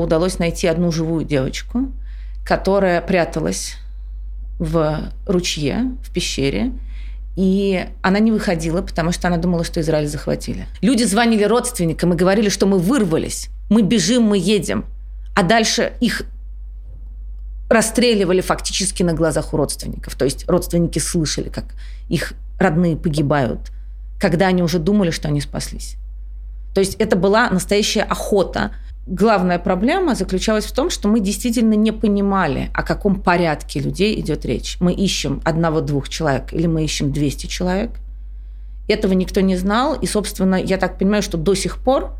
удалось найти одну живую девочку, которая пряталась в ручье, в пещере, и она не выходила, потому что она думала, что Израиль захватили. Люди звонили родственникам и говорили, что мы вырвались, мы бежим, мы едем. А дальше их расстреливали фактически на глазах у родственников. То есть родственники слышали, как их родные погибают, когда они уже думали, что они спаслись. То есть это была настоящая охота. Главная проблема заключалась в том, что мы действительно не понимали, о каком порядке людей идет речь. Мы ищем одного-двух человек или мы ищем 200 человек. Этого никто не знал. И, собственно, я так понимаю, что до сих пор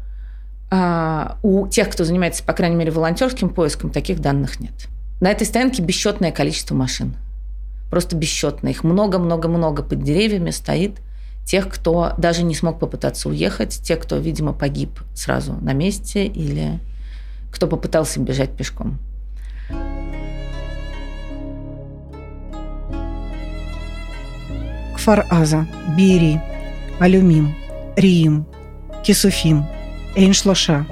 э, у тех, кто занимается, по крайней мере, волонтерским поиском, таких данных нет. На этой стоянке бесчетное количество машин. Просто бесчетное. Их много-много-много под деревьями стоит. Тех, кто даже не смог попытаться уехать, те, кто, видимо, погиб сразу на месте или кто попытался бежать пешком. Кфар-Аза, Бири, Алюмим, Риим, Кисуфим, Эйншлоша,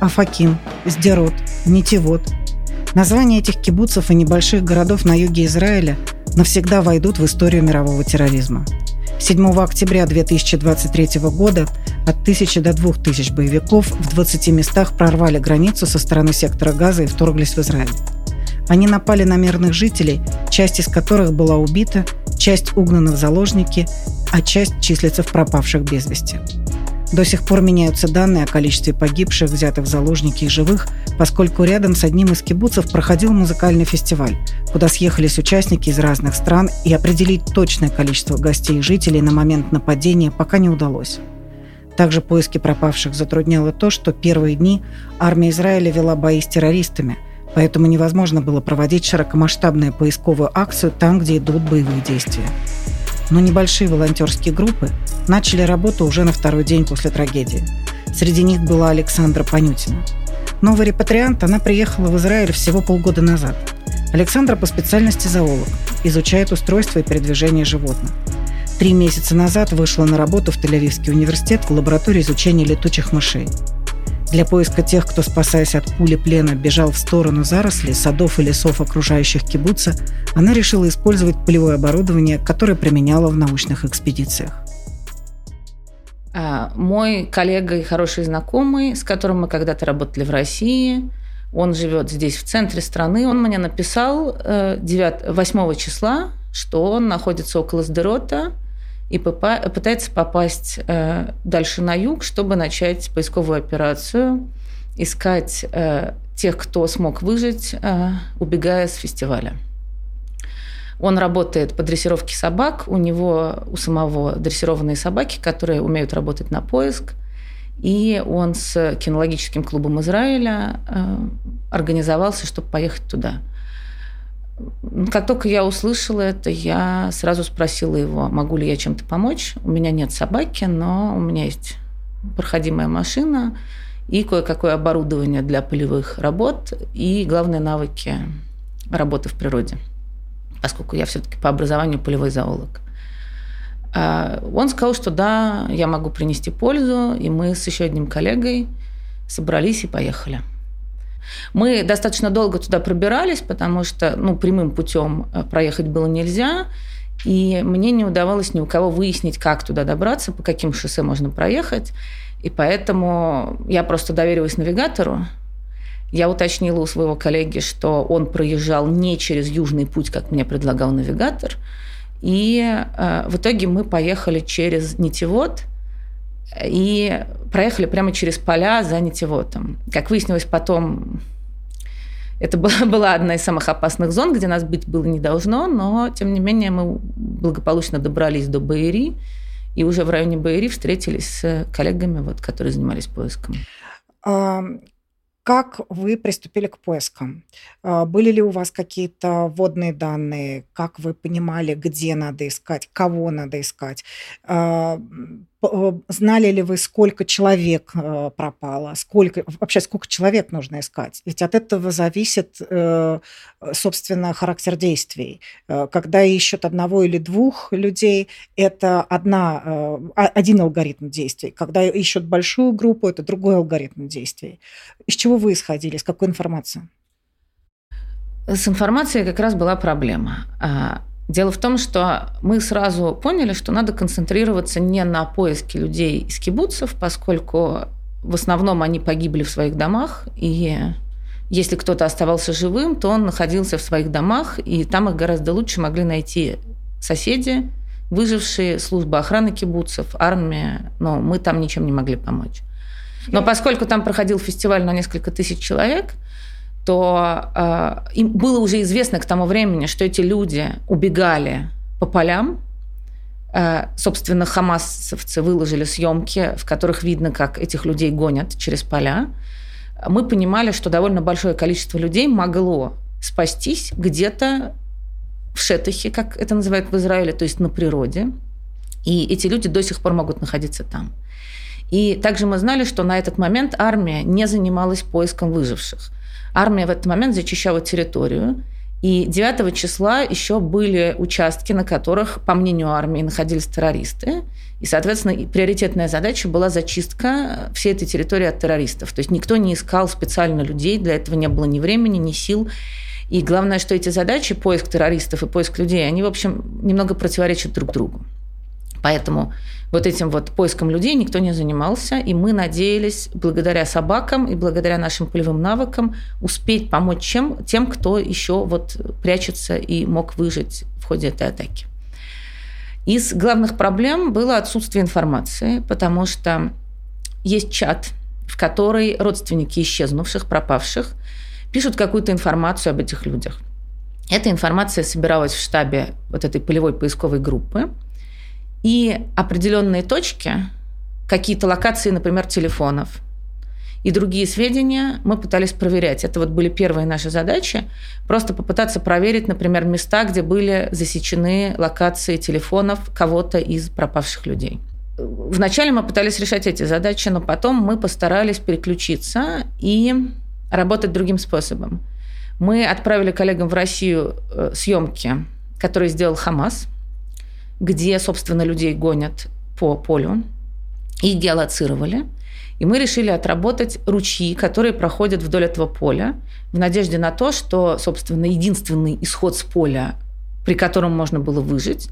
Афаким, Сдерот, Нитевод – Названия этих кибуцев и небольших городов на юге Израиля навсегда войдут в историю мирового терроризма. 7 октября 2023 года от 1000 до 2000 боевиков в 20 местах прорвали границу со стороны сектора Газа и вторглись в Израиль. Они напали на мирных жителей, часть из которых была убита, часть угнана в заложники, а часть числится в пропавших без вести. До сих пор меняются данные о количестве погибших, взятых в заложники и живых, поскольку рядом с одним из кибуцев проходил музыкальный фестиваль, куда съехались участники из разных стран, и определить точное количество гостей и жителей на момент нападения пока не удалось. Также поиски пропавших затрудняло то, что первые дни армия Израиля вела бои с террористами, поэтому невозможно было проводить широкомасштабную поисковую акцию там, где идут боевые действия но небольшие волонтерские группы начали работу уже на второй день после трагедии. Среди них была Александра Панютина. Новый репатриант, она приехала в Израиль всего полгода назад. Александра по специальности зоолог, изучает устройство и передвижение животных. Три месяца назад вышла на работу в Тель-Авивский университет в лаборатории изучения летучих мышей. Для поиска тех, кто, спасаясь от пули плена, бежал в сторону зарослей, садов и лесов окружающих кибуца, она решила использовать полевое оборудование, которое применяла в научных экспедициях. А, мой коллега и хороший знакомый, с которым мы когда-то работали в России, он живет здесь, в центре страны, он мне написал 9, 8 числа, что он находится около Сдерота – и пытается попасть э, дальше на юг, чтобы начать поисковую операцию, искать э, тех, кто смог выжить, э, убегая с фестиваля. Он работает по дрессировке собак, у него у самого дрессированные собаки, которые умеют работать на поиск, и он с кинологическим клубом Израиля организовался, чтобы поехать туда – как только я услышала это, я сразу спросила его, могу ли я чем-то помочь. У меня нет собаки, но у меня есть проходимая машина и кое-какое оборудование для полевых работ и, главные навыки работы в природе, поскольку я все-таки по образованию полевой зоолог. А, он сказал, что да, я могу принести пользу, и мы с еще одним коллегой собрались и поехали. Мы достаточно долго туда пробирались, потому что ну, прямым путем э, проехать было нельзя. И мне не удавалось ни у кого выяснить, как туда добраться, по каким шоссе можно проехать. И поэтому я просто доверилась навигатору. Я уточнила у своего коллеги, что он проезжал не через южный путь, как мне предлагал навигатор. И э, в итоге мы поехали через Нитевод – и проехали прямо через поля за нитеводом. Как выяснилось потом, это была, была одна из самых опасных зон, где нас быть было не должно, но, тем не менее, мы благополучно добрались до Баири, и уже в районе Баири встретились с коллегами, вот, которые занимались поиском. Как вы приступили к поискам? А, были ли у вас какие-то вводные данные? Как вы понимали, где надо искать, кого надо искать? А, знали ли вы, сколько человек э, пропало, сколько вообще сколько человек нужно искать? Ведь от этого зависит, э, собственно, характер действий. Когда ищут одного или двух людей, это одна, один алгоритм действий. Когда ищут большую группу, это другой алгоритм действий. Из чего вы исходили, с какой информации? С информацией как раз была проблема. Дело в том, что мы сразу поняли, что надо концентрироваться не на поиске людей из кибуцев, поскольку в основном они погибли в своих домах, и если кто-то оставался живым, то он находился в своих домах, и там их гораздо лучше могли найти соседи, выжившие, служба охраны кибуцев, армия, но мы там ничем не могли помочь. Но поскольку там проходил фестиваль на несколько тысяч человек, то э, им было уже известно к тому времени, что эти люди убегали по полям. Э, собственно, хамасовцы выложили съемки, в которых видно, как этих людей гонят через поля. Мы понимали, что довольно большое количество людей могло спастись где-то в Шетахе, как это называют в Израиле, то есть на природе. И эти люди до сих пор могут находиться там. И также мы знали, что на этот момент армия не занималась поиском выживших. Армия в этот момент зачищала территорию, и 9 числа еще были участки, на которых, по мнению армии, находились террористы. И, соответственно, приоритетная задача была зачистка всей этой территории от террористов. То есть никто не искал специально людей, для этого не было ни времени, ни сил. И главное, что эти задачи, поиск террористов и поиск людей, они, в общем, немного противоречат друг другу. Поэтому вот этим вот поиском людей никто не занимался, и мы надеялись, благодаря собакам и благодаря нашим полевым навыкам, успеть помочь чем, тем, кто еще вот прячется и мог выжить в ходе этой атаки. Из главных проблем было отсутствие информации, потому что есть чат, в который родственники исчезнувших, пропавших – пишут какую-то информацию об этих людях. Эта информация собиралась в штабе вот этой полевой поисковой группы. И определенные точки, какие-то локации, например, телефонов и другие сведения мы пытались проверять. Это вот были первые наши задачи. Просто попытаться проверить, например, места, где были засечены локации телефонов кого-то из пропавших людей. Вначале мы пытались решать эти задачи, но потом мы постарались переключиться и работать другим способом. Мы отправили коллегам в Россию э, съемки, которые сделал Хамас, где, собственно, людей гонят по полю. Их геолоцировали. И мы решили отработать ручьи, которые проходят вдоль этого поля, в надежде на то, что, собственно, единственный исход с поля, при котором можно было выжить,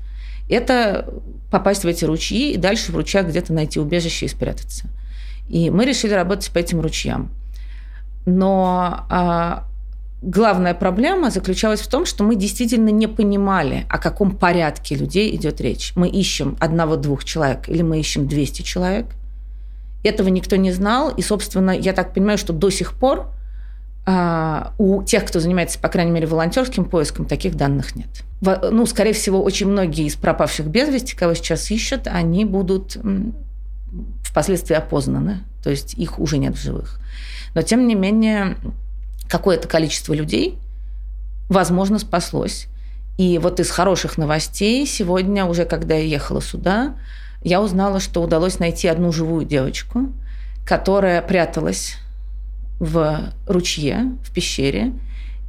это попасть в эти ручьи и дальше в ручьях где-то найти убежище и спрятаться. И мы решили работать по этим ручьям. Но а, главная проблема заключалась в том, что мы действительно не понимали, о каком порядке людей идет речь. Мы ищем одного-двух человек или мы ищем 200 человек. Этого никто не знал. И, собственно, я так понимаю, что до сих пор а, у тех, кто занимается, по крайней мере, волонтерским поиском, таких данных нет. Ну, скорее всего, очень многие из пропавших без вести, кого сейчас ищут, они будут впоследствии опознаны. То есть их уже нет в живых. Но, тем не менее, какое-то количество людей, возможно, спаслось. И вот из хороших новостей сегодня, уже когда я ехала сюда, я узнала, что удалось найти одну живую девочку, которая пряталась в ручье, в пещере,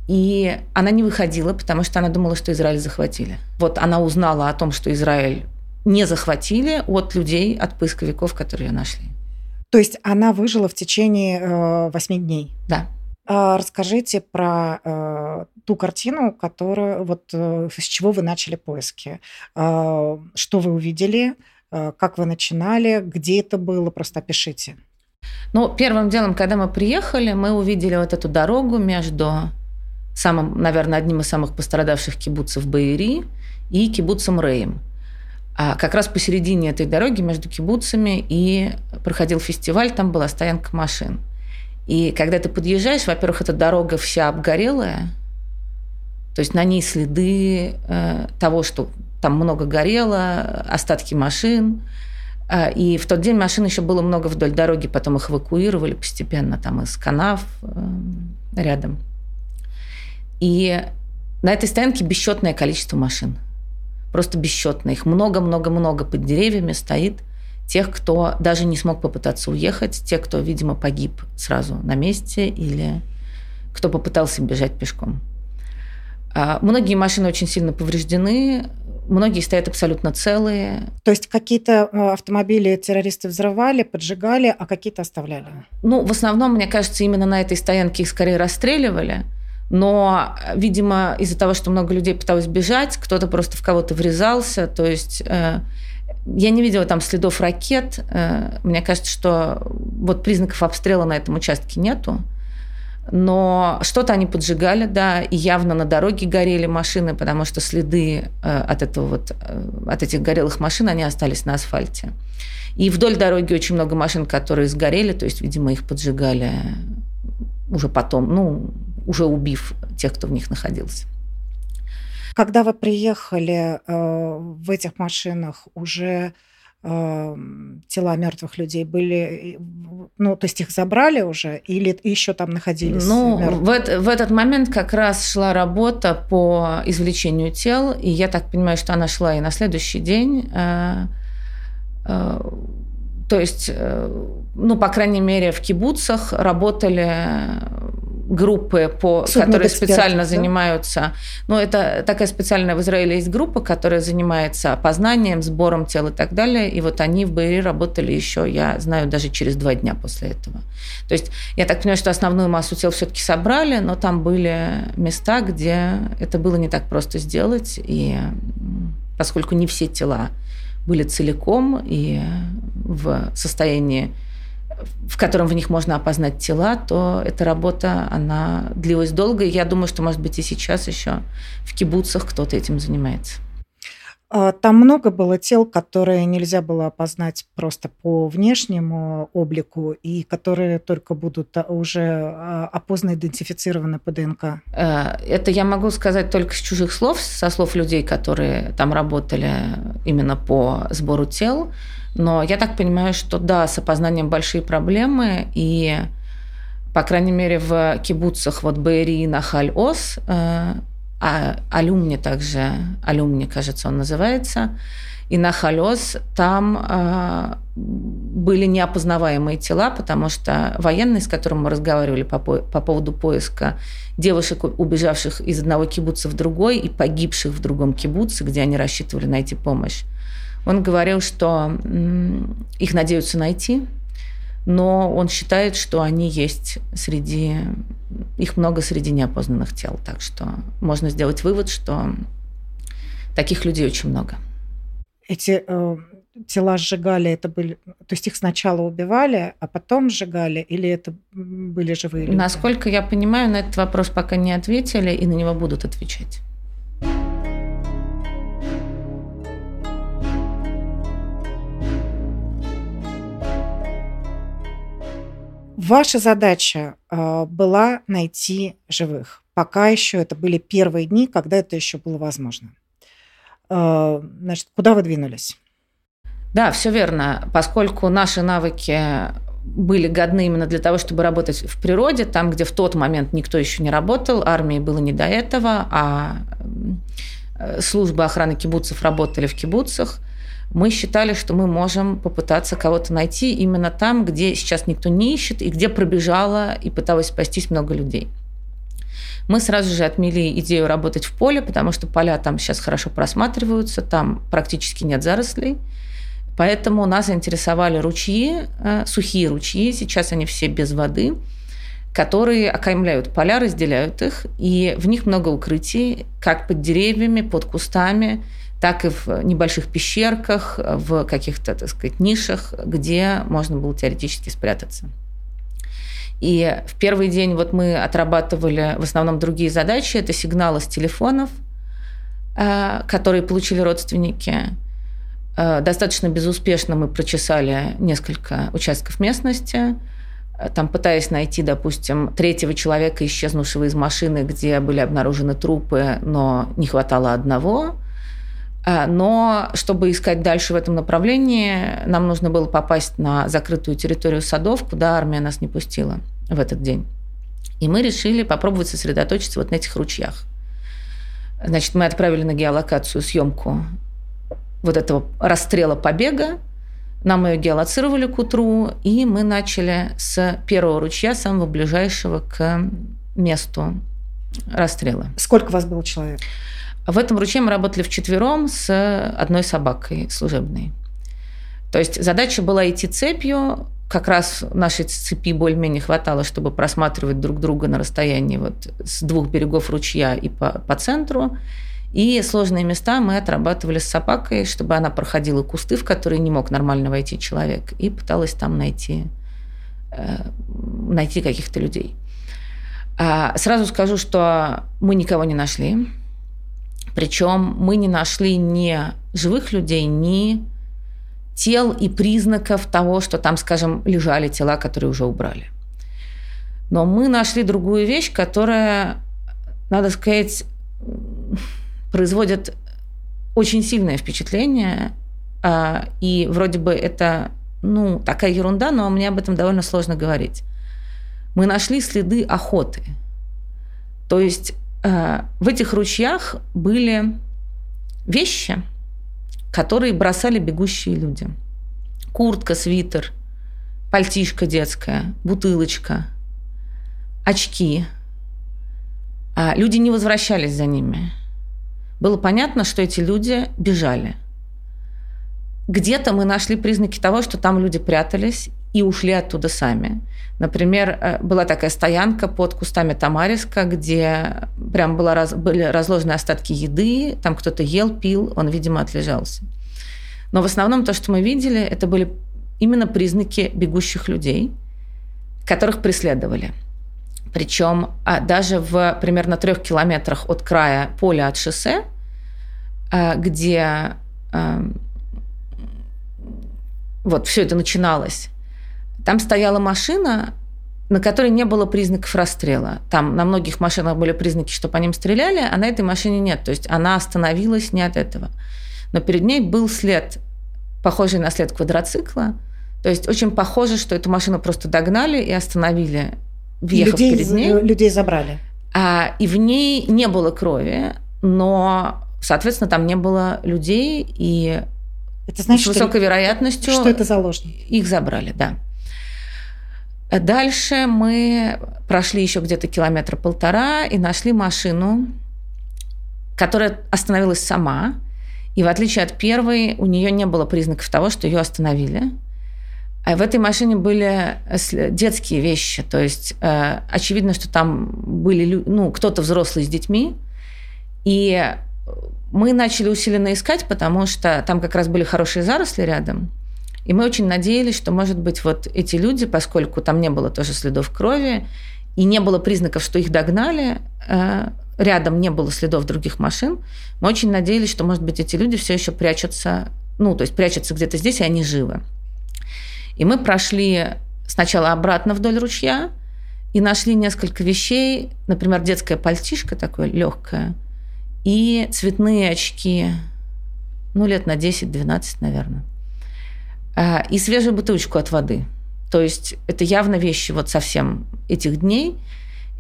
и она не выходила, потому что она думала, что Израиль захватили. Вот она узнала о том, что Израиль не захватили от людей, от поисковиков, которые ее нашли. То есть она выжила в течение восьми э, дней? Да. А, расскажите про э, ту картину, которую вот э, с чего вы начали поиски. Э, что вы увидели, э, как вы начинали, где это было, просто опишите. Ну, первым делом, когда мы приехали, мы увидели вот эту дорогу между самым, наверное, одним из самых пострадавших кибуцев Баири и кибуцем Рейм. А как раз посередине этой дороги между кибуцами и проходил фестиваль, там была стоянка машин. И когда ты подъезжаешь, во-первых, эта дорога вся обгорелая, то есть на ней следы э, того, что там много горело, остатки машин. Э, и в тот день машин еще было много вдоль дороги, потом их эвакуировали постепенно там из канав э, рядом. И на этой стоянке бесчетное количество машин – просто бесчетно. Их много-много-много под деревьями стоит тех, кто даже не смог попытаться уехать, те, кто, видимо, погиб сразу на месте или кто попытался бежать пешком. А, многие машины очень сильно повреждены, многие стоят абсолютно целые. То есть какие-то э, автомобили террористы взрывали, поджигали, а какие-то оставляли? Ну, в основном, мне кажется, именно на этой стоянке их скорее расстреливали. Но, видимо, из-за того, что много людей пыталось бежать, кто-то просто в кого-то врезался. То есть э, я не видела там следов ракет. Э, мне кажется, что вот признаков обстрела на этом участке нету. Но что-то они поджигали, да, и явно на дороге горели машины, потому что следы э, от этого вот, э, от этих горелых машин, они остались на асфальте. И вдоль дороги очень много машин, которые сгорели, то есть, видимо, их поджигали уже потом, ну, уже убив тех, кто в них находился. Когда вы приехали э, в этих машинах, уже э, тела мертвых людей были, ну, то есть их забрали уже или еще там находились? Ну, в, в этот момент как раз шла работа по извлечению тел, и я так понимаю, что она шла и на следующий день. Э, э, то есть, э, ну, по крайней мере, в кибуцах работали группы, по, которые специально да? занимаются. Ну, это такая специальная в Израиле есть группа, которая занимается опознанием, сбором тел и так далее. И вот они в Баире работали еще, я знаю, даже через два дня после этого. То есть я так понимаю, что основную массу тел все-таки собрали, но там были места, где это было не так просто сделать. И поскольку не все тела были целиком и в состоянии в котором в них можно опознать тела, то эта работа, она длилась долго. И я думаю, что, может быть, и сейчас еще в кибуцах кто-то этим занимается. А, там много было тел, которые нельзя было опознать просто по внешнему облику и которые только будут а, уже а, опознаны, идентифицированы по ДНК. Э, это я могу сказать только с чужих слов, со слов людей, которые там работали именно по сбору тел. Но я так понимаю, что да, с опознанием большие проблемы, и, по крайней мере, в кибуцах вот Бэри и Нахаль-Ос, э, а Алюмни также, Алюмни, кажется, он называется, и Нахалёс, там э, были неопознаваемые тела, потому что военный, с которым мы разговаривали по, по поводу поиска девушек, убежавших из одного кибуца в другой и погибших в другом кибуце, где они рассчитывали найти помощь, он говорил, что их надеются найти, но он считает, что они есть среди... Их много среди неопознанных тел. Так что можно сделать вывод, что таких людей очень много. Эти э, тела сжигали, это были... То есть их сначала убивали, а потом сжигали? Или это были живые люди? Насколько я понимаю, на этот вопрос пока не ответили, и на него будут отвечать. Ваша задача э, была найти живых. Пока еще это были первые дни, когда это еще было возможно. Э, значит, куда вы двинулись? Да, все верно. Поскольку наши навыки были годны именно для того, чтобы работать в природе, там, где в тот момент никто еще не работал, армии было не до этого, а службы охраны кибуцев работали в кибуцах – мы считали, что мы можем попытаться кого-то найти именно там, где сейчас никто не ищет, и где пробежало и пыталось спастись много людей. Мы сразу же отмели идею работать в поле, потому что поля там сейчас хорошо просматриваются, там практически нет зарослей. Поэтому нас заинтересовали ручьи, э, сухие ручьи, сейчас они все без воды, которые окаймляют поля, разделяют их, и в них много укрытий, как под деревьями, под кустами – так и в небольших пещерках, в каких-то, так сказать, нишах, где можно было теоретически спрятаться. И в первый день вот мы отрабатывали в основном другие задачи. Это сигналы с телефонов, э, которые получили родственники. Э, достаточно безуспешно мы прочесали несколько участков местности, э, там пытаясь найти, допустим, третьего человека, исчезнувшего из машины, где были обнаружены трупы, но не хватало одного. А, но чтобы искать дальше в этом направлении, нам нужно было попасть на закрытую территорию садов, куда армия нас не пустила в этот день. И мы решили попробовать сосредоточиться вот на этих ручьях. Значит, мы отправили на геолокацию съемку вот этого расстрела побега. Нам ее геолоцировали к утру, и мы начали с первого ручья, самого ближайшего к месту расстрела. Сколько у вас было человек? В этом ручье мы работали вчетвером с одной собакой служебной. То есть задача была идти цепью, как раз нашей цепи более-менее хватало, чтобы просматривать друг друга на расстоянии вот с двух берегов ручья и по, по центру. И сложные места мы отрабатывали с собакой, чтобы она проходила кусты, в которые не мог нормально войти человек, и пыталась там найти, э, найти каких-то людей. А сразу скажу, что мы никого не нашли. Причем мы не нашли ни живых людей, ни тел и признаков того, что там, скажем, лежали тела, которые уже убрали. Но мы нашли другую вещь, которая, надо сказать, производит очень сильное впечатление. А, и вроде бы это ну, такая ерунда, но мне об этом довольно сложно говорить. Мы нашли следы охоты. То есть в этих ручьях были вещи – которые бросали бегущие люди. Куртка, свитер, пальтишка детская, бутылочка, очки. А люди не возвращались за ними. Было понятно, что эти люди бежали. Где-то мы нашли признаки того, что там люди прятались и ушли оттуда сами. Например, э, была такая стоянка под кустами Тамариска, где прям была раз, были разложены остатки еды, там кто-то ел, пил, он, видимо, отлежался. Но в основном то, что мы видели, это были именно признаки бегущих людей, которых преследовали. Причем а, даже в примерно трех километрах от края поля от шоссе, а, где вот все это начиналось, там стояла машина, на которой не было признаков расстрела. Там на многих машинах были признаки, что по ним стреляли, а на этой машине нет. То есть она остановилась не от этого. Но перед ней был след, похожий на след квадроцикла. То есть очень похоже, что эту машину просто догнали и остановили, въехав людей, перед ней. Людей забрали. А, и в ней не было крови, но, соответственно, там не было людей, и это значит, с высокой что, вероятностью... Что это заложники? Их забрали, да. Дальше мы прошли еще где-то километра полтора и нашли машину, которая остановилась сама. И в отличие от первой, у нее не было признаков того, что ее остановили. А в этой машине были детские вещи. То есть э, очевидно, что там были ну, кто-то взрослый с детьми. И мы начали усиленно искать, потому что там как раз были хорошие заросли рядом – и мы очень надеялись, что, может быть, вот эти люди, поскольку там не было тоже следов крови, и не было признаков, что их догнали, э, рядом не было следов других машин, мы очень надеялись, что, может быть, эти люди все еще прячутся, ну, то есть прячутся где-то здесь, и они живы. И мы прошли сначала обратно вдоль ручья и нашли несколько вещей, например, детская пальтишка такое легкое и цветные очки, ну, лет на 10-12, наверное. А, и свежую бутылочку от воды. То есть это явно вещи вот совсем этих дней.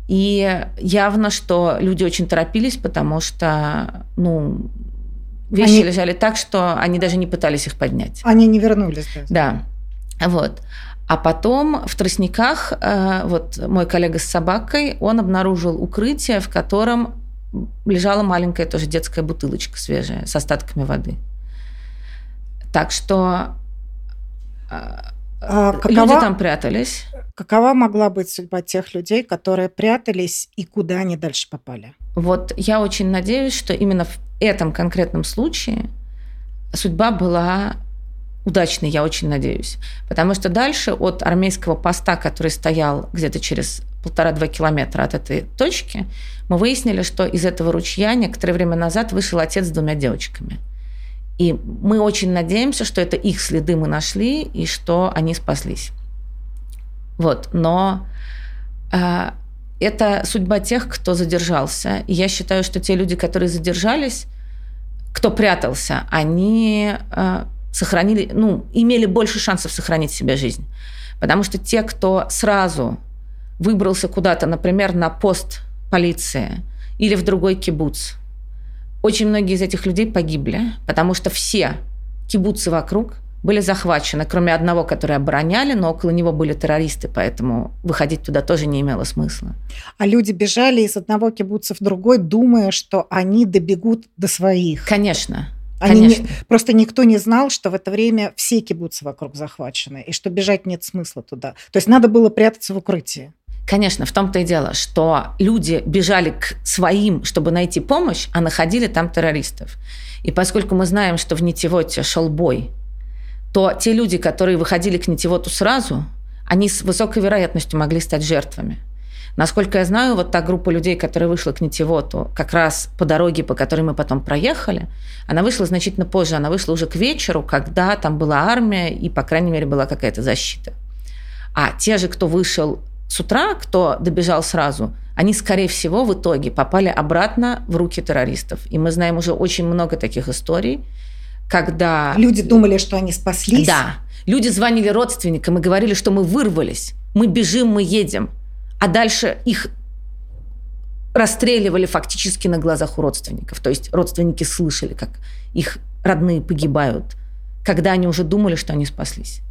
И явно, что люди очень торопились, потому что, ну, вещи они... лежали так, что они даже не пытались их поднять. Они не вернулись. Да. да. Вот. А потом в тростниках э, вот мой коллега с собакой, он обнаружил укрытие, в котором лежала маленькая тоже детская бутылочка свежая с остатками воды. Так что какова, Люди там прятались. Какова могла быть судьба тех людей, которые прятались и куда они дальше попали? Вот я очень надеюсь, что именно в этом конкретном случае судьба была удачной, я очень надеюсь. Потому что дальше от армейского поста, который стоял где-то через полтора-два километра от этой точки, мы выяснили, что из этого ручья некоторое время назад вышел отец с двумя девочками – и мы очень надеемся, что это их следы мы нашли и что они спаслись. Вот, но э, это судьба тех, кто задержался. И я считаю, что те люди, которые задержались, кто прятался, они э, сохранили, ну, имели больше шансов сохранить себе жизнь. Потому что те, кто сразу выбрался куда-то, например, на пост полиции или в другой кибуц, очень многие из этих людей погибли, потому что все кибуцы вокруг были захвачены, кроме одного, который обороняли, но около него были террористы, поэтому выходить туда тоже не имело смысла. А люди бежали из одного кибуца в другой, думая, что они добегут до своих. Конечно. Они Конечно. не, просто никто не знал, что в это время все кибуцы вокруг захвачены, и что бежать нет смысла туда. То есть надо было прятаться в укрытии. Конечно, в том-то и дело, что люди бежали к своим, чтобы найти помощь, а находили там террористов. И поскольку мы знаем, что в Нитивоте шел бой, то те люди, которые выходили к Нитивоту сразу, они с высокой вероятностью могли стать жертвами. Насколько я знаю, вот та группа людей, которая вышла к Нитивоту, как раз по дороге, по которой мы потом проехали, она вышла значительно позже, она вышла уже к вечеру, когда там была армия и, по крайней мере, была какая-то защита. А те же, кто вышел с утра, кто добежал сразу, они, скорее всего, в итоге попали обратно в руки террористов. И мы знаем уже очень много таких историй, когда... Люди думали, что они спаслись. Да. Люди звонили родственникам и говорили, что мы вырвались, мы бежим, мы едем. А дальше их расстреливали фактически на глазах у родственников. То есть родственники слышали, как их родные погибают, когда они уже думали, что они спаслись.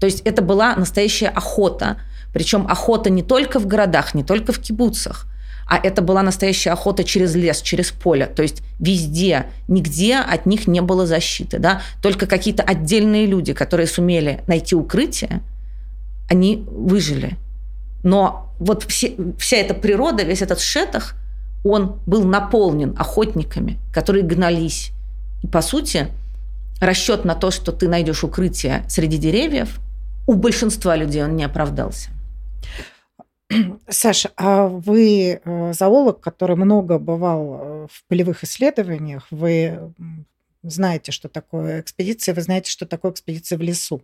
То есть это была настоящая охота. Причем охота не только в городах, не только в кибуцах, а это была настоящая охота через лес, через поле. То есть везде, нигде от них не было защиты. Да? Только какие-то отдельные люди, которые сумели найти укрытие, они выжили. Но вот все, вся эта природа, весь этот шетах, он был наполнен охотниками, которые гнались. И, по сути, расчет на то, что ты найдешь укрытие среди деревьев, у большинства людей он не оправдался. Саша, а вы э, зоолог, который много бывал э, в полевых исследованиях, вы знаете, что такое экспедиция, вы знаете, что такое экспедиция в лесу.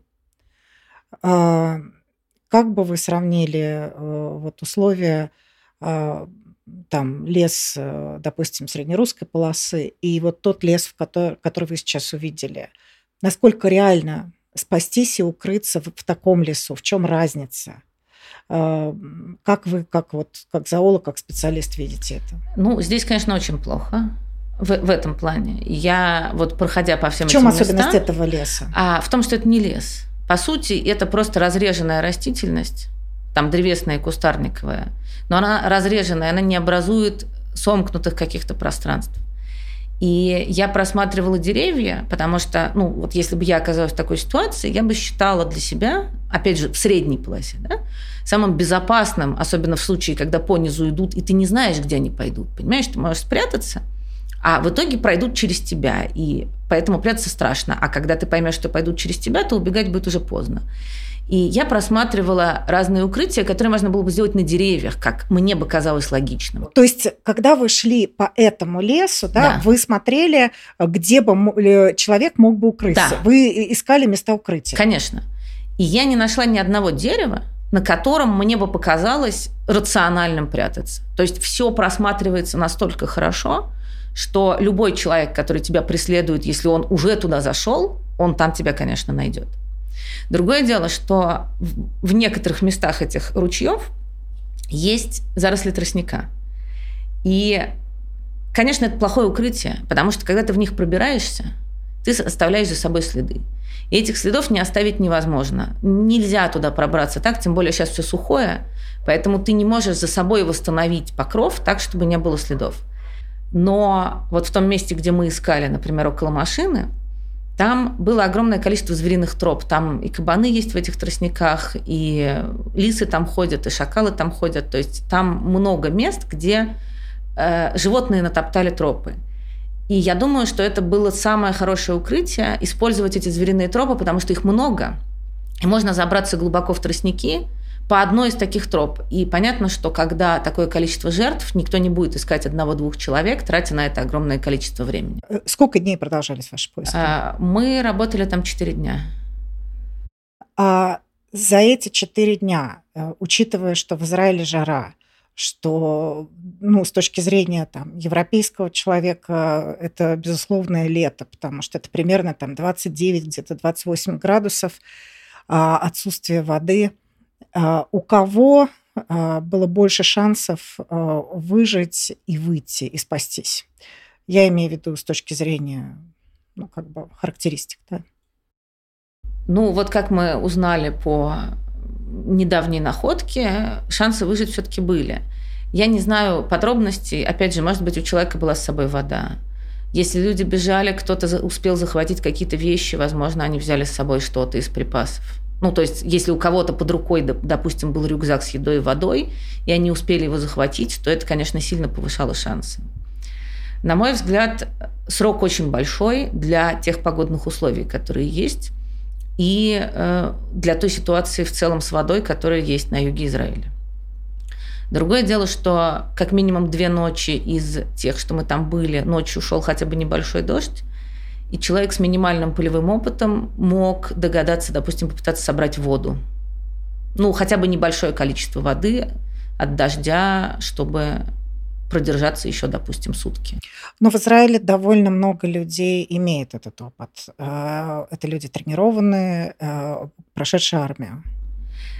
А, как бы вы сравнили э, вот условия а, там лес, допустим, среднерусской полосы и вот тот лес, в который, который вы сейчас увидели? Насколько реально спастись и укрыться в, в таком лесу? В чем разница? А, как вы, как вот, как зоолог, как специалист видите это? Ну, здесь, конечно, очень плохо в, в этом плане. Я вот проходя по всем в чем этим особенность местам, этого леса? А в том, что это не лес. По сути, это просто разреженная растительность, там древесная и кустарниковая, но она разреженная, она не образует сомкнутых каких-то пространств. И я просматривала деревья, потому что, ну, вот если бы я оказалась в такой ситуации, я бы считала для себя, опять же, в средней полосе, да, самым безопасным, особенно в случае, когда по низу идут, и ты не знаешь, где они пойдут. Понимаешь, ты можешь спрятаться, а в итоге пройдут через тебя, и поэтому прятаться страшно. А когда ты поймешь, что пойдут через тебя, то убегать будет уже поздно. И я просматривала разные укрытия, которые можно было бы сделать на деревьях, как мне бы казалось логичным. То есть, когда вы шли по этому лесу, да, Да. вы смотрели, где бы э, человек мог бы укрыться. Да. Вы искали места укрытия. Конечно. И я не нашла ни одного дерева, на котором мне бы показалось рациональным прятаться. То есть все просматривается настолько хорошо, что любой человек, который тебя преследует, если он уже туда зашел, он там тебя, конечно, найдет. Другое дело, что в некоторых местах этих ручьев есть заросли тростника. И, конечно, это плохое укрытие, потому что когда ты в них пробираешься, ты оставляешь за собой следы. И этих следов не оставить невозможно. Нельзя туда пробраться так, тем более сейчас все сухое, поэтому ты не можешь за собой восстановить покров так, чтобы не было следов. Но вот в том месте, где мы искали, например, около машины, там было огромное количество звериных троп. Там и кабаны есть в этих тростниках, и лисы там ходят, и шакалы там ходят. То есть там много мест, где э, животные натоптали тропы. И я думаю, что это было самое хорошее укрытие, использовать эти звериные тропы, потому что их много. И можно забраться глубоко в тростники по одной из таких троп. И понятно, что когда такое количество жертв, никто не будет искать одного-двух человек, тратя на это огромное количество времени. Э, Сколько дней продолжались ваши поиски? А, Мы работали там 4 дня. А за эти четыре дня, э, учитывая, что в Израиле жара, что ну, с точки зрения там, европейского человека это безусловное лето, потому что это примерно там 29, где-то 28 градусов, а, отсутствие воды. А, У кого а, было больше шансов а, выжить и выйти, и спастись? Я имею в виду с точки зрения ну, как бы характеристик. Да? Ну, вот как мы узнали по недавней находке, шансы выжить все-таки были. Я не знаю подробностей. Опять же, может быть, у человека была с собой вода. Если люди бежали, кто-то успел захватить какие-то вещи, возможно, они взяли с собой что-то из припасов. Ну, то есть, если у кого-то под рукой, допустим, был рюкзак с едой и водой, и они успели его захватить, то это, конечно, сильно повышало шансы. На мой взгляд, срок очень большой для тех погодных условий, которые есть, и э, для той ситуации в целом с водой, которая есть на юге Израиля. Другое дело, что как минимум две ночи из тех, что мы там были, ночью ушел хотя бы небольшой дождь, и человек с минимальным полевым опытом мог догадаться, допустим, попытаться собрать воду. Ну, хотя бы небольшое количество воды от дождя, чтобы продержаться еще, допустим, сутки. Но в Израиле довольно много людей имеет этот опыт. Э, это люди тренированные, э, прошедшие армию.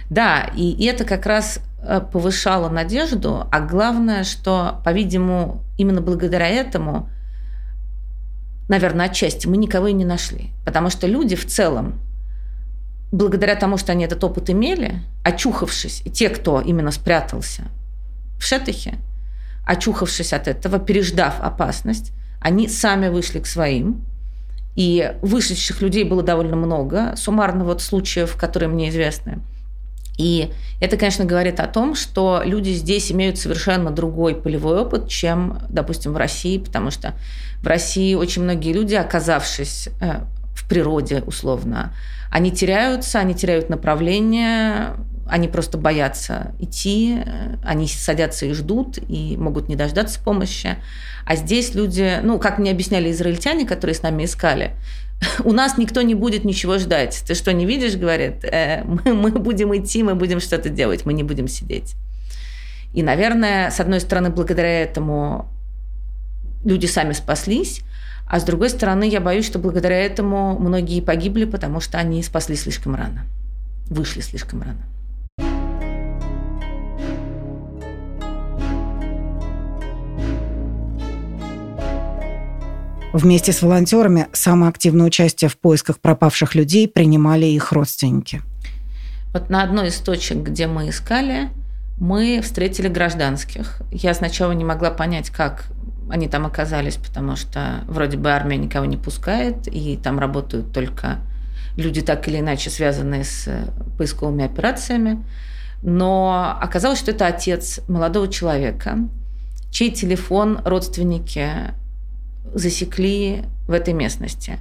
Да, и это как раз э, повышало надежду, а главное, что, по-видимому, именно благодаря этому, наверное, отчасти мы никого и не нашли. Потому что люди в целом, благодаря тому, что они этот опыт имели, очухавшись, и те, кто именно спрятался в Шетахе, очухавшись от этого, переждав опасность, они сами вышли к своим, и вышедших людей было довольно много, суммарно вот случаев, которые мне известны – и это, конечно, говорит о том, что люди здесь имеют совершенно другой полевой опыт, чем, допустим, в России, потому что в России очень многие люди, оказавшись э, в природе условно, они теряются, они теряют направление, они просто боятся идти, э, они садятся и ждут, и могут не дождаться помощи. А здесь люди, ну, как мне объясняли израильтяне, которые с нами искали, у нас никто не будет ничего ждать. Ты что, не видишь, говорит, э, мы, мы будем идти, мы будем что-то делать, мы не будем сидеть. И, наверное, с одной стороны, благодаря этому люди сами спаслись, а с другой стороны, я боюсь, что благодаря этому многие погибли, потому что они спаслись слишком рано, вышли слишком рано. Вместе с волонтерами самое активное участие в поисках пропавших людей принимали их родственники. Вот на одной из точек, где мы искали, мы встретили гражданских. Я сначала не могла понять, как они там оказались, потому что вроде бы армия никого не пускает, и там работают только люди, так или иначе связанные с поисковыми операциями. Но оказалось, что это отец молодого человека, чей телефон родственники засекли в этой местности.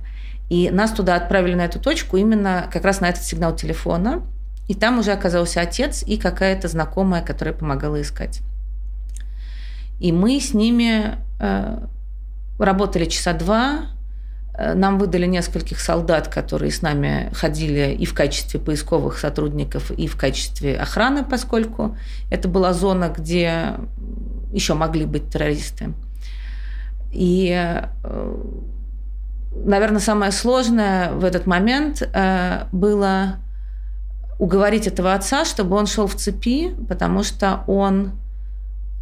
И нас туда отправили на эту точку именно как раз на этот сигнал телефона. И там уже оказался отец и какая-то знакомая, которая помогала искать. И мы с ними э, работали часа два. Э, нам выдали нескольких солдат, которые с нами ходили и в качестве поисковых сотрудников, и в качестве охраны, поскольку это была зона, где еще могли быть террористы. И, э, наверное, самое сложное в этот момент э, было уговорить этого отца, чтобы он шел в цепи, потому что он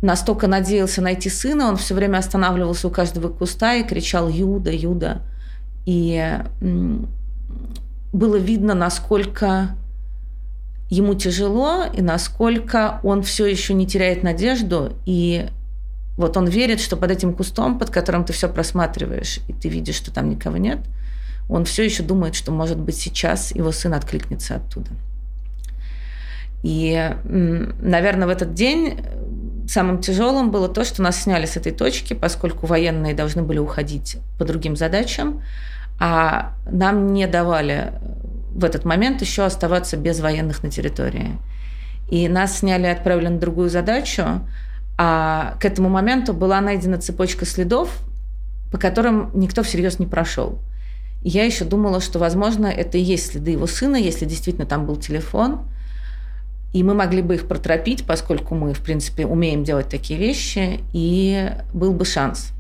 настолько надеялся найти сына, он все время останавливался у каждого куста и кричал «Юда, Юда». И было видно, насколько ему тяжело и насколько он все еще не теряет надежду и вот он верит, что под этим кустом, под которым ты все просматриваешь, и ты видишь, что там никого нет, он все еще думает, что, может быть, сейчас его сын откликнется оттуда. И, наверное, в этот день самым тяжелым было то, что нас сняли с этой точки, поскольку военные должны были уходить по другим задачам, а нам не давали в этот момент еще оставаться без военных на территории. И нас сняли и отправили на другую задачу, а к этому моменту была найдена цепочка следов, по которым никто всерьез не прошел. И я еще думала, что, возможно, это и есть следы его сына, если действительно там был телефон. И мы могли бы их протропить, поскольку мы, в принципе, умеем делать такие вещи, и был бы шанс.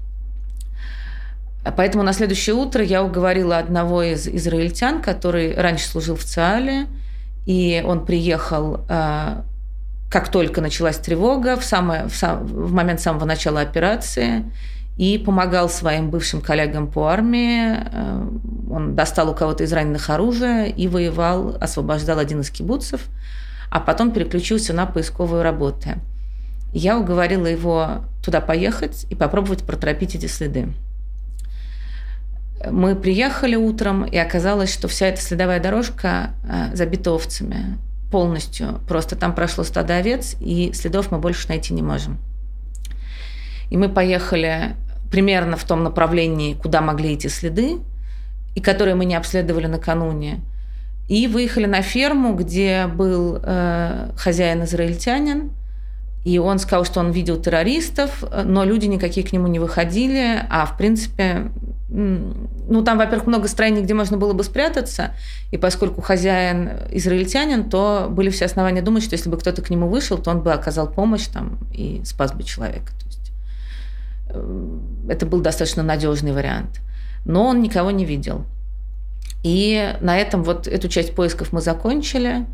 Поэтому на следующее утро я уговорила одного из израильтян, который раньше служил в ЦАЛе, и он приехал а, как только началась тревога, в, самое, в, сам, в момент самого начала операции, и помогал своим бывшим коллегам по армии. Э, он достал у кого-то из раненых оружие и воевал, освобождал один из кибуцев, а потом переключился на поисковые работы. Я уговорила его туда поехать и попробовать протропить эти следы. Мы приехали утром, и оказалось, что вся эта следовая дорожка э, забита овцами полностью. Просто там прошло стадо овец, и следов мы больше найти не можем. И мы поехали примерно в том направлении, куда могли идти следы, и которые мы не обследовали накануне. И выехали на ферму, где был э, хозяин израильтянин, и он сказал, что он видел террористов, но люди никакие к нему не выходили, а в принципе, ну там, во-первых, много строений, где можно было бы спрятаться, и поскольку хозяин израильтянин, то были все основания думать, что если бы кто-то к нему вышел, то он бы оказал помощь там и спас бы человека. То есть э, это был достаточно надежный вариант. Но он никого не видел. И на этом вот эту часть поисков мы закончили.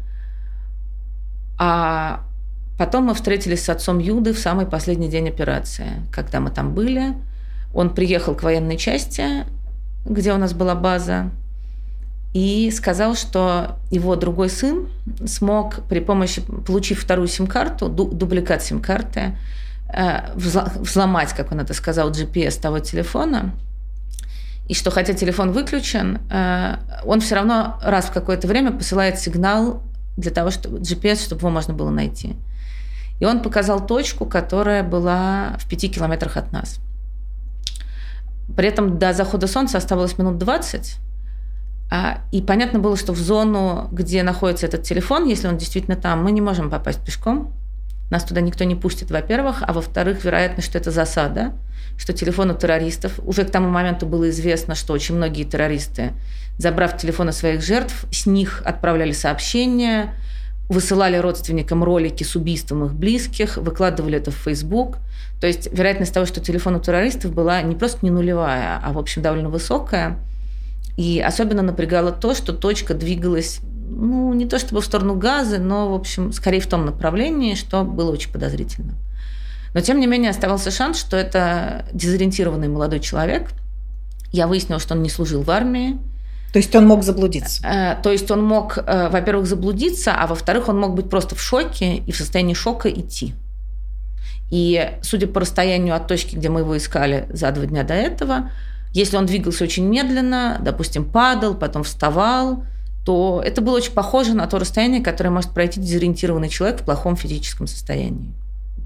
А Потом мы встретились с отцом Юды в самый последний день операции, когда мы там были. Он приехал к военной части, где у нас была база, и сказал, что его другой сын смог при помощи, получив вторую сим-карту, дубликат сим-карты, э, взломать, как он это сказал, GPS того телефона, и что хотя телефон выключен, э, он все равно раз в какое-то время посылает сигнал для того, чтобы GPS, чтобы его можно было найти. И он показал точку, которая была в пяти километрах от нас. При этом до захода солнца оставалось минут 20, а, и понятно было, что в зону, где находится этот телефон, если он действительно там, мы не можем попасть пешком. Нас туда никто не пустит, во-первых, а во-вторых, вероятно, что это засада, что телефон у террористов. Уже к тому моменту было известно, что очень многие террористы, забрав телефоны своих жертв, с них отправляли сообщения, высылали родственникам ролики с убийством их близких, выкладывали это в Facebook. То есть вероятность того, что телефон у террористов была не просто не нулевая, а, в общем, довольно высокая. И особенно напрягало то, что точка двигалась, ну, не то чтобы в сторону газа, но, в общем, скорее в том направлении, что было очень подозрительно. Но, тем не менее, оставался шанс, что это дезориентированный молодой человек. Я выяснила, что он не служил в армии, то есть он мог заблудиться? Э, то есть он мог, э, во-первых, заблудиться, а во-вторых, он мог быть просто в шоке и в состоянии шока идти. И судя по расстоянию от точки, где мы его искали за два дня до этого, если он двигался очень медленно, допустим, падал, потом вставал, то это было очень похоже на то расстояние, которое может пройти дезориентированный человек в плохом физическом состоянии.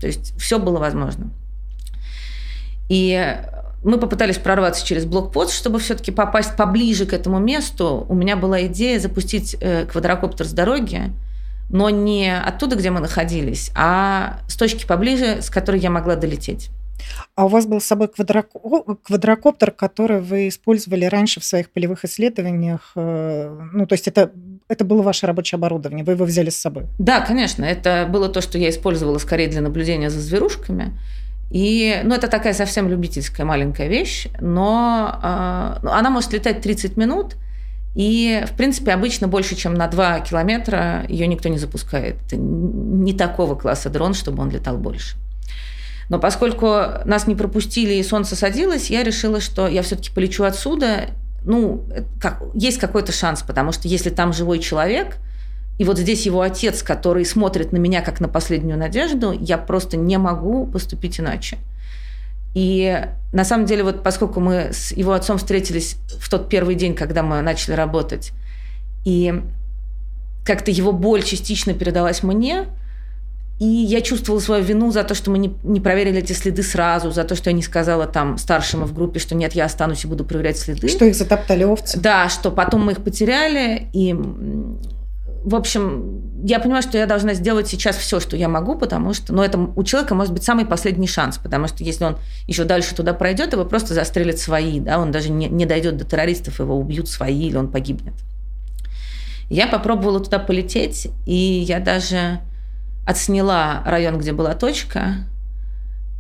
То есть все было возможно. И мы попытались прорваться через блокпост, чтобы все-таки попасть поближе к этому месту. У меня была идея запустить э, квадрокоптер с дороги, но не оттуда, где мы находились, а с точки поближе, с которой я могла долететь. А у вас был с собой квадрокоптер, который вы использовали раньше в своих полевых исследованиях? Э, ну, то есть это, это было ваше рабочее оборудование, вы его взяли с собой? Да, конечно. Это было то, что я использовала скорее для наблюдения за зверушками. И, ну, это такая совсем любительская маленькая вещь, но э, она может летать 30 минут, и, в принципе, обычно больше, чем на 2 километра ее никто не запускает. Это не такого класса дрон, чтобы он летал больше. Но поскольку нас не пропустили и солнце садилось, я решила, что я все-таки полечу отсюда. Ну, как, есть какой-то шанс, потому что если там живой человек – и вот здесь его отец, который смотрит на меня как на последнюю надежду, я просто не могу поступить иначе. И на самом деле, вот поскольку мы с его отцом встретились в тот первый день, когда мы начали работать, и как-то его боль частично передалась мне, и я чувствовала свою вину за то, что мы не, не проверили эти следы сразу, за то, что я не сказала там старшему в группе, что нет, я останусь и буду проверять следы. Что их затоптали овцы. Да, что потом мы их потеряли, и в общем, я понимаю, что я должна сделать сейчас все, что я могу, потому что, ну, это у человека может быть самый последний шанс, потому что если он еще дальше туда пройдет, его просто застрелят свои, да, он даже не, не дойдет до террористов, его убьют свои или он погибнет. Я попробовала туда полететь, и я даже отсняла район, где была точка,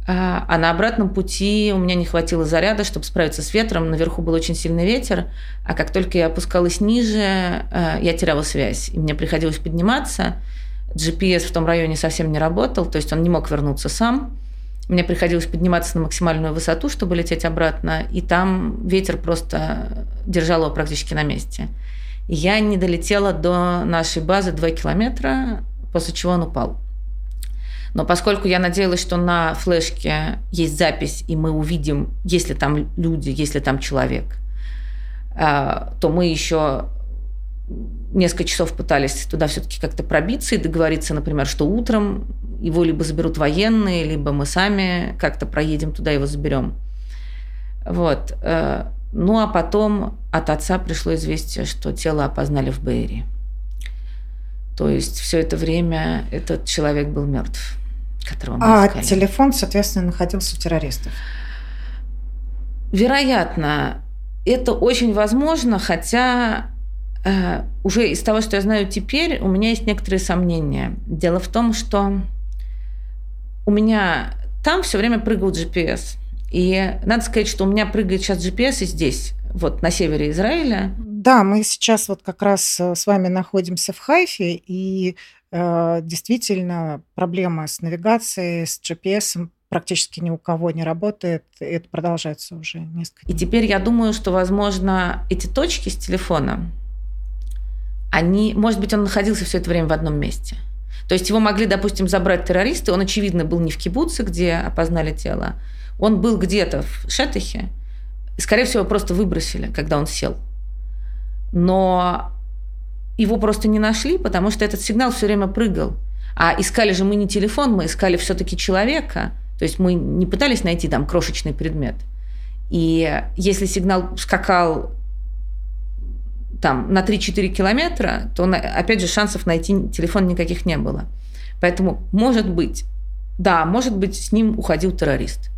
а, а на обратном пути у меня не хватило заряда, чтобы справиться с ветром. Наверху был очень сильный ветер, а как только я опускалась ниже, а, я теряла связь. И мне приходилось подниматься. GPS в том районе совсем не работал, то есть он не мог вернуться сам. Мне приходилось подниматься на максимальную высоту, чтобы лететь обратно, и там ветер просто держал его практически на месте. Я не долетела до нашей базы 2 километра, после чего он упал. Но поскольку я надеялась, что на флешке есть запись, и мы увидим, есть ли там люди, есть ли там человек, а, то мы еще несколько часов пытались туда все-таки как-то пробиться и договориться, например, что утром его либо заберут военные, либо мы сами как-то проедем туда, его заберем. Вот. Э, ну а потом от отца пришло известие, что тело опознали в Бейре. То есть все это время этот человек был мертв, которого мы А искали. телефон, соответственно, находился у террористов. Вероятно, это очень возможно, хотя э, уже из того, что я знаю теперь, у меня есть некоторые сомнения. Дело в том, что у меня там все время прыгал GPS. И надо сказать, что у меня прыгает сейчас GPS и здесь, вот на севере Израиля. Да, мы сейчас вот как раз э, с вами находимся в Хайфе, и действительно проблема с навигацией, с GPS практически ни у кого не работает, и это продолжается уже несколько дней. И теперь я думаю, что, возможно, эти точки с телефона, они, может быть, он находился все это время в одном месте – то есть его могли, допустим, забрать террористы, он, очевидно, был не в кибуце, где опознали тело, он был где-то в Шетахе, скорее всего, просто выбросили, когда он сел. Но его просто не нашли, потому что этот сигнал все время прыгал. А искали же мы не телефон, мы искали все-таки человека. То есть мы не пытались найти там крошечный предмет. И если сигнал скакал там на 3-4 километра, то, опять же, шансов найти телефон никаких не было. Поэтому, может быть, да, может быть, с ним уходил террорист.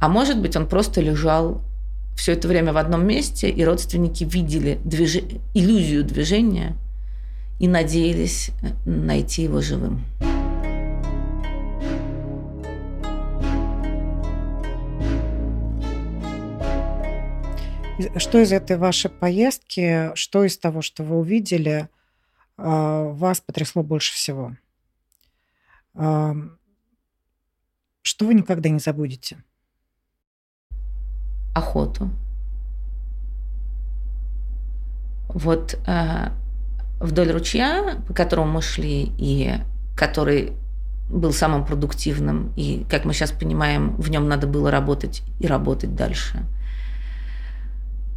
А может быть, он просто лежал все это время в одном месте, и родственники видели движ... иллюзию движения и надеялись найти его живым. Что из этой вашей поездки, что из того, что вы увидели, а, вас потрясло больше всего? Что вы никогда не забудете? Охоту. Вот э, вдоль ручья, по которому мы шли, и который был самым продуктивным, и, как мы сейчас понимаем, в нем надо было работать и работать дальше –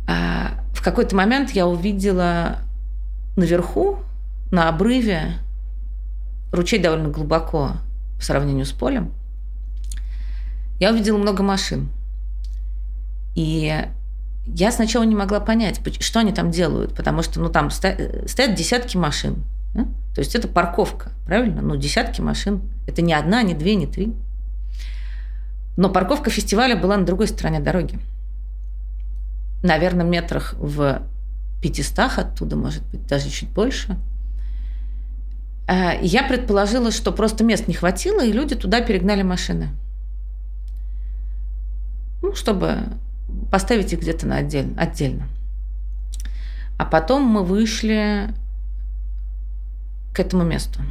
а, в какой-то момент я увидела наверху, на обрыве, ручей довольно глубоко по сравнению с полем, я увидела много машин. И я сначала не могла понять, что они там делают, потому что ну, там стоят десятки машин. Да? То есть это парковка, правильно? Ну, десятки машин. Это не одна, не две, не три. Но парковка фестиваля была на другой стороне дороги наверное, метрах в 500 оттуда, может быть, даже чуть больше. Э, я предположила, что просто мест не хватило, и люди туда перегнали машины. Ну, чтобы поставить их где-то на отдель, отдельно. А потом мы вышли к этому месту.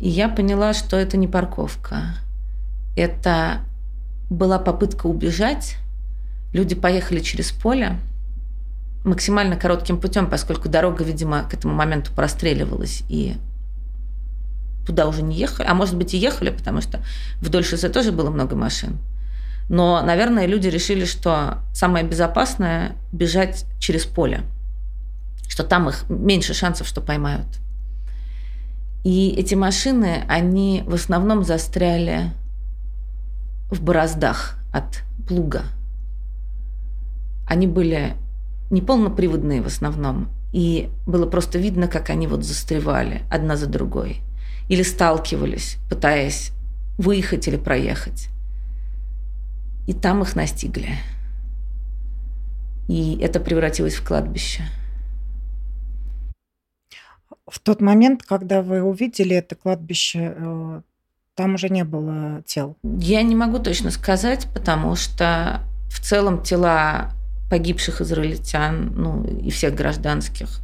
И я поняла, что это не парковка. Это была попытка убежать Люди поехали через поле максимально коротким путем, поскольку дорога, видимо, к этому моменту простреливалась, и туда уже не ехали. А может быть и ехали, потому что вдоль шоссе тоже было много машин. Но, наверное, люди решили, что самое безопасное – бежать через поле, что там их меньше шансов, что поймают. И эти машины, они в основном застряли в бороздах от плуга – они были не полноприводные в основном, и было просто видно, как они вот застревали одна за другой. Или сталкивались, пытаясь выехать или проехать. И там их настигли. И это превратилось в кладбище. В тот момент, когда вы увидели это кладбище, э, там уже не было тел? Я не могу точно сказать, потому что в целом тела погибших израильтян, ну и всех гражданских,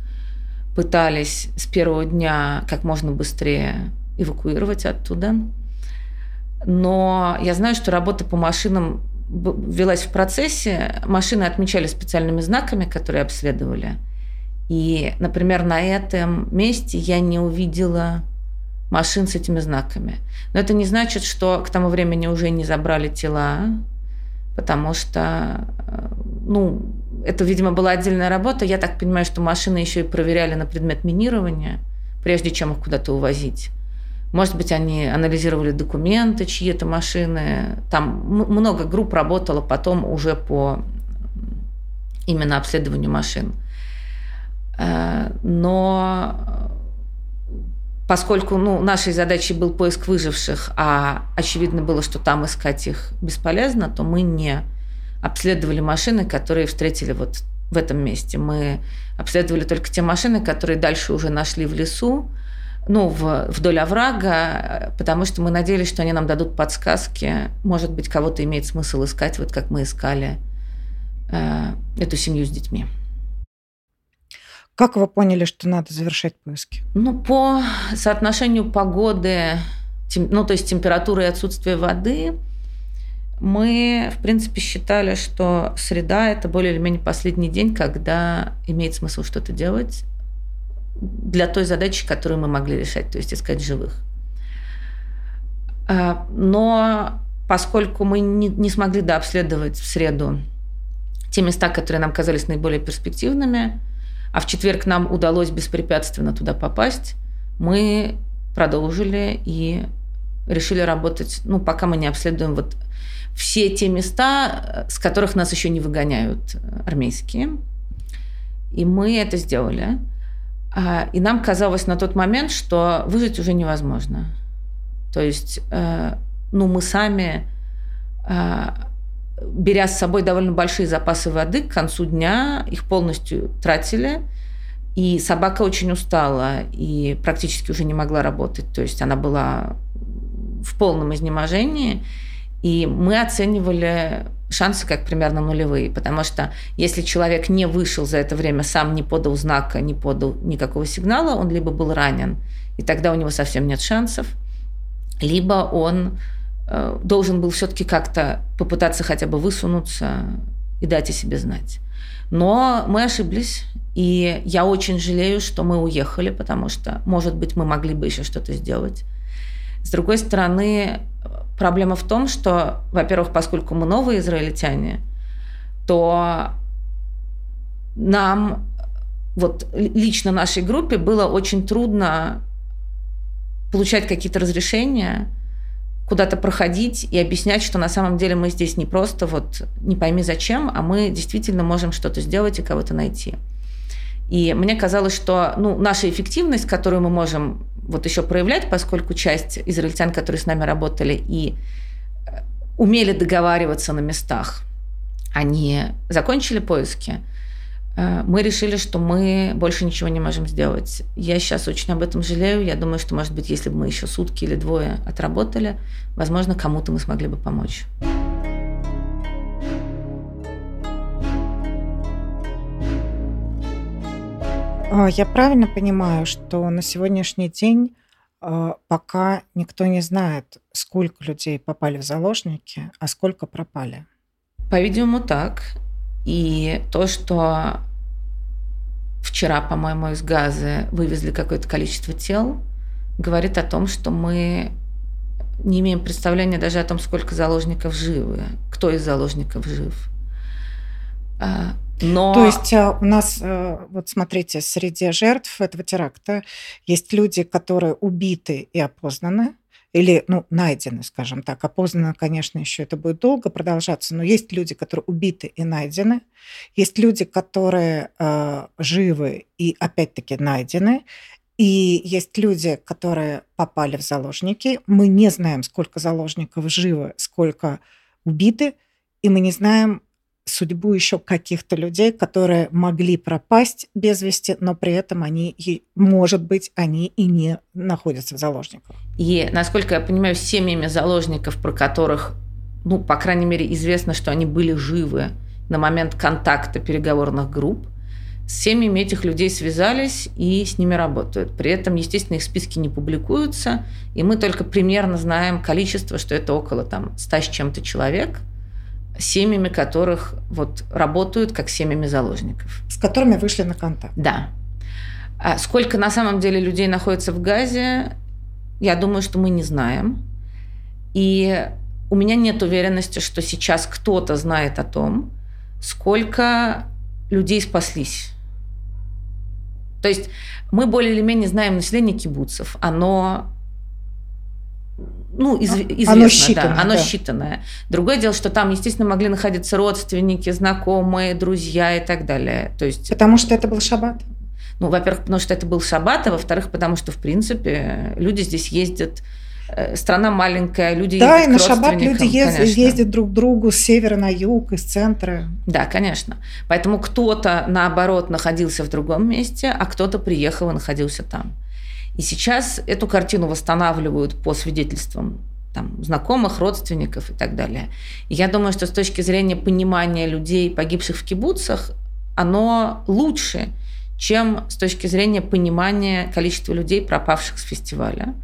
пытались с первого дня как можно быстрее эвакуировать оттуда. Но я знаю, что работа по машинам велась в процессе. Машины отмечали специальными знаками, которые обследовали. И, например, на этом месте я не увидела машин с этими знаками. Но это не значит, что к тому времени уже не забрали тела, потому что, э, ну, это, видимо, была отдельная работа. Я так понимаю, что машины еще и проверяли на предмет минирования, прежде чем их куда-то увозить. Может быть, они анализировали документы, чьи-то машины. Там много групп работало потом уже по именно обследованию машин. Э, но поскольку ну, нашей задачей был поиск выживших, а очевидно было, что там искать их бесполезно, то мы не обследовали машины, которые встретили вот в этом месте. Мы обследовали только те машины, которые дальше уже нашли в лесу, ну, в, вдоль оврага, потому что мы надеялись, что они нам дадут подсказки. Может быть, кого-то имеет смысл искать, вот как мы искали э, эту семью с детьми. Как вы поняли, что надо завершать поиски? Ну, по соотношению погоды, тем, ну, то есть температуры и отсутствия воды, мы, в принципе, считали, что среда – это более или менее последний день, когда имеет смысл что-то делать для той задачи, которую мы могли решать, то есть искать живых. А, но поскольку мы не, не смогли дообследовать в среду те места, которые нам казались наиболее перспективными, а в четверг нам удалось беспрепятственно туда попасть, мы продолжили и решили работать, ну, пока мы не обследуем вот все те места, с которых нас еще не выгоняют армейские. И мы это сделали. А, и нам казалось на тот момент, что выжить уже невозможно. То есть, э, ну, мы сами а, беря с собой довольно большие запасы воды, к концу дня их полностью тратили. И собака очень устала и практически уже не могла работать. То есть она была в полном изнеможении. И мы оценивали шансы как примерно нулевые, потому что если человек не вышел за это время, сам не подал знака, не подал никакого сигнала, он либо был ранен, и тогда у него совсем нет шансов, либо он Э, должен был все-таки как-то попытаться хотя бы высунуться и дать о себе знать. Но мы ошиблись, и я очень жалею, что мы уехали, потому что, может быть, мы могли бы еще что-то сделать. С другой стороны, проблема в том, что, во-первых, поскольку мы новые израильтяне, то нам, вот лично нашей группе было очень трудно получать какие-то разрешения – куда-то проходить и объяснять, что на самом деле мы здесь не просто вот не пойми зачем, а мы действительно можем что-то сделать и кого-то найти. И мне казалось, что ну, наша эффективность, которую мы можем вот еще проявлять, поскольку часть израильтян, которые с нами работали и э, умели договариваться на местах, они закончили поиски, Э, мы решили, что мы больше ничего не можем сделать. Я сейчас очень об этом жалею. Я думаю, что, может быть, если бы мы еще сутки или двое отработали, возможно, кому-то мы смогли бы помочь. Я правильно понимаю, что на сегодняшний день а, пока никто не знает, сколько людей попали в заложники, а сколько пропали? По-видимому, так. И то, что вчера, по-моему, из Газы вывезли какое-то количество тел, говорит о том, что мы не имеем представления даже о том, сколько заложников живы, кто из заложников жив. Но... То есть а, у нас, э, вот смотрите, среди жертв этого теракта есть люди, которые убиты и опознаны, или, ну, найдены, скажем так. Опознано, конечно, еще это будет долго продолжаться, но есть люди, которые убиты и найдены, есть люди, которые э, живы и опять-таки найдены, и есть люди, которые попали в заложники. Мы не знаем, сколько заложников живы, сколько убиты, и мы не знаем, судьбу еще каких-то людей, которые могли пропасть без вести, но при этом они, может быть, они и не находятся в заложниках. И, насколько я понимаю, семьями заложников, про которых, ну, по крайней мере, известно, что они были живы на момент контакта переговорных групп, с семьями этих людей связались и с ними работают. При этом, естественно, их списки не публикуются, и мы только примерно знаем количество, что это около там, 100 с чем-то человек, семьями которых вот работают как семьями заложников. С которыми вышли на контакт. Да. А сколько на самом деле людей находится в Газе, я думаю, что мы не знаем. И у меня нет уверенности, что сейчас кто-то знает о том, сколько людей спаслись то есть мы более или менее знаем население кибуцев. Оно ну, из, известно, оно считанное, да, оно да. считанное. Другое дело, что там, естественно, могли находиться родственники, знакомые, друзья и так далее. То есть, потому что это был шаббат? Ну, во-первых, потому что это был шаббат, а во-вторых, потому что, в принципе, люди здесь ездят Э, страна маленькая, люди да, ездят и на шаббат люди ездят, ездят друг к другу с севера на юг, из центра. Да, конечно. Поэтому кто-то, наоборот, находился в другом месте, а кто-то приехал и находился там. И сейчас эту картину восстанавливают по свидетельствам там, знакомых, родственников и так далее. И я думаю, что с точки зрения понимания людей, погибших в кибуцах, оно лучше, чем с точки зрения понимания количества людей, пропавших с фестиваля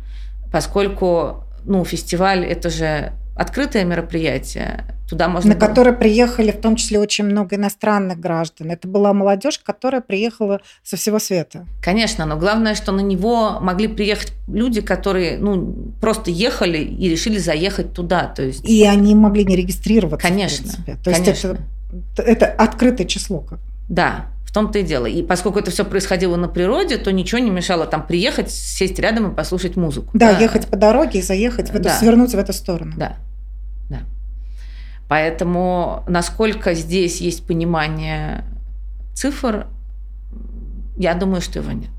поскольку ну, фестиваль – это же открытое мероприятие, туда можно... На было... которое приехали в том числе очень много иностранных граждан. Это была молодежь, которая приехала со всего света. Конечно, но главное, что на него могли приехать люди, которые ну, просто ехали и решили заехать туда. То есть... И они могли не регистрироваться. Конечно. То есть конечно. Это, это открытое число. Как. Да, том-то и дело. И поскольку это все происходило на природе, то ничего не мешало там приехать, сесть рядом и послушать музыку. Да, да. ехать по дороге и заехать, в эту, да. свернуть в эту сторону. Да. Поэтому насколько здесь есть понимание цифр, я думаю, что его нет.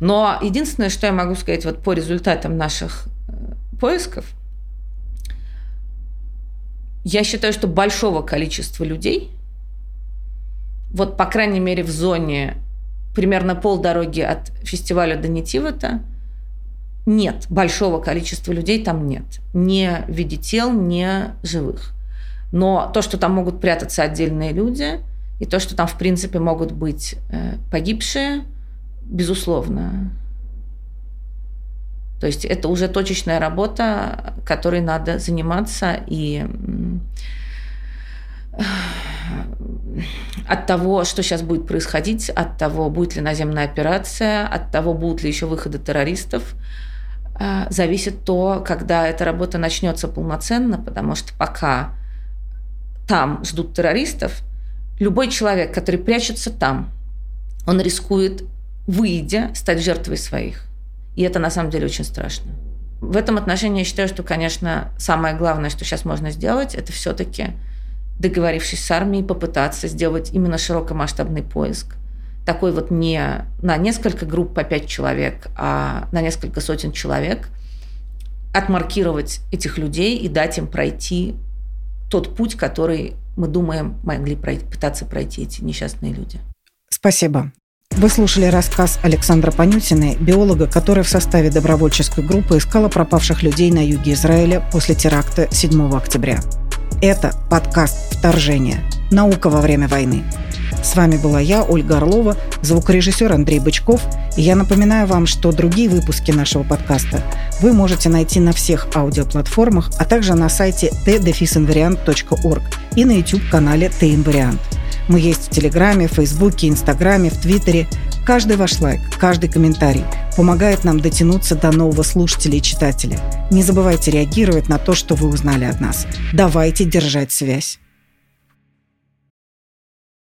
Но единственное, что я могу сказать вот по результатам наших э, поисков, я считаю, что большого количества людей – вот, по крайней мере, в зоне примерно полдороги от фестиваля до Нитивата нет, большого количества людей там нет. Не в виде тел, не живых. Но то, что там могут прятаться отдельные люди, и то, что там, в принципе, могут быть э, погибшие, безусловно. То есть это уже точечная работа, которой надо заниматься и от того, что сейчас будет происходить, от того, будет ли наземная операция, от того, будут ли еще выходы террористов, э, зависит то, когда эта работа начнется полноценно, потому что пока там ждут террористов, любой человек, который прячется там, он рискует, выйдя, стать жертвой своих. И это на самом деле очень страшно. В этом отношении я считаю, что, конечно, самое главное, что сейчас можно сделать, это все-таки договорившись с армией, попытаться сделать именно широкомасштабный поиск. Такой вот не на несколько групп по пять человек, а на несколько сотен человек. Отмаркировать этих людей и дать им пройти тот путь, который, мы думаем, могли пройти, пытаться пройти эти несчастные люди. Спасибо. Вы слушали рассказ Александра Панютиной, биолога, который в составе добровольческой группы искала пропавших людей на юге Израиля после теракта 7 октября. Это подкаст «Вторжение. Наука во время войны». С вами была я, Ольга Орлова, звукорежиссер Андрей Бычков. И я напоминаю вам, что другие выпуски нашего подкаста вы можете найти на всех аудиоплатформах, а также на сайте t-invariant.org и на YouTube-канале T-Invariant. Мы есть в Телеграме, Фейсбуке, Инстаграме, в Твиттере. Каждый ваш лайк, каждый комментарий помогает нам дотянуться до нового слушателя и читателя. Не забывайте реагировать на то, что вы узнали от нас. Давайте держать связь.